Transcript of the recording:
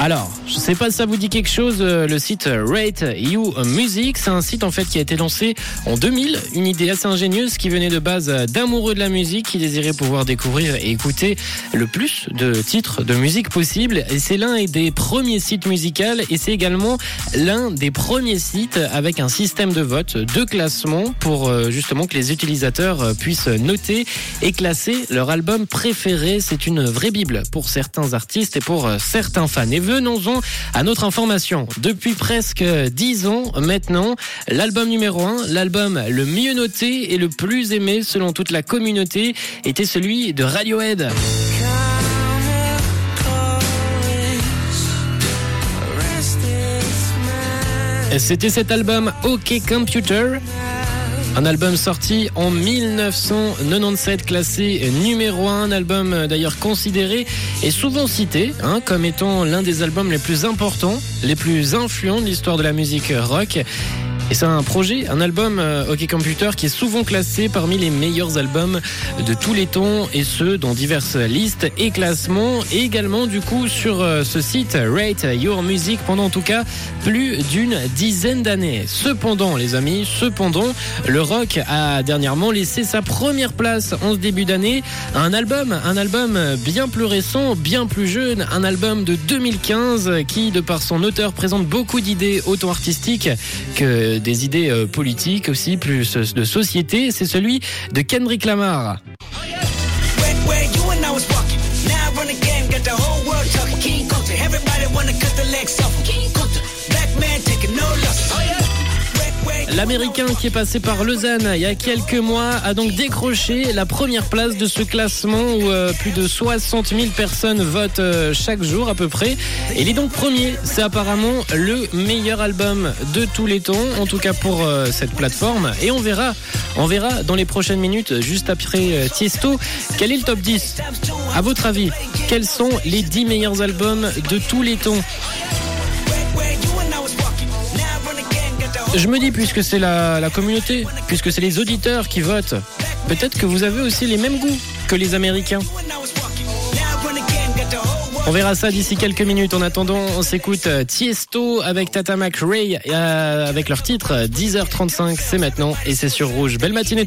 Alors, je sais pas si ça vous dit quelque chose, euh, le site Rate You Music, c'est un site en fait qui a été lancé en 2000, une idée assez ingénieuse qui venait de base d'amoureux de la musique qui désiraient pouvoir découvrir et écouter le plus de titres de musique possible. Et c'est l'un des premiers sites musicaux et c'est également l'un des premiers sites avec un système de vote, de classement pour euh, justement que les utilisateurs euh, puissent noter et classer leur album préféré. C'est une vraie bible pour certains artistes et pour certains fans. Venons-en à notre information. Depuis presque 10 ans maintenant, l'album numéro 1, l'album le mieux noté et le plus aimé selon toute la communauté était celui de Radiohead. C'était cet album OK Computer. Un album sorti en 1997, classé numéro 1, un album d'ailleurs considéré et souvent cité hein, comme étant l'un des albums les plus importants, les plus influents de l'histoire de la musique rock. Et c'est un projet, un album euh, OK Computer qui est souvent classé parmi les meilleurs albums de tous les temps et ce dans diverses listes et classements et également du coup sur euh, ce site Rate Your Music pendant en tout cas plus d'une dizaine d'années. Cependant les amis, cependant le rock a dernièrement laissé sa première place en ce début d'année un album, un album bien plus récent, bien plus jeune, un album de 2015 qui de par son auteur présente beaucoup d'idées auto-artistiques que des idées euh, politiques aussi, plus de société. C'est celui de Kendrick Lamar. L'Américain qui est passé par Lausanne il y a quelques mois a donc décroché la première place de ce classement où euh, plus de 60 000 personnes votent euh, chaque jour à peu près. Il est donc premier. C'est apparemment le meilleur album de tous les temps, en tout cas pour euh, cette plateforme. Et on verra, on verra dans les prochaines minutes, juste après Tiesto, quel est le top 10 À votre avis, quels sont les 10 meilleurs albums de tous les temps? Je me dis, puisque c'est la, communauté, puisque c'est les auditeurs qui votent, peut-être que vous avez aussi les mêmes goûts que les Américains. On verra ça d'ici quelques minutes. En attendant, on s'écoute Tiesto avec Tata McRae avec leur titre 10h35. C'est maintenant et c'est sur Rouge. Belle matinée tout le monde.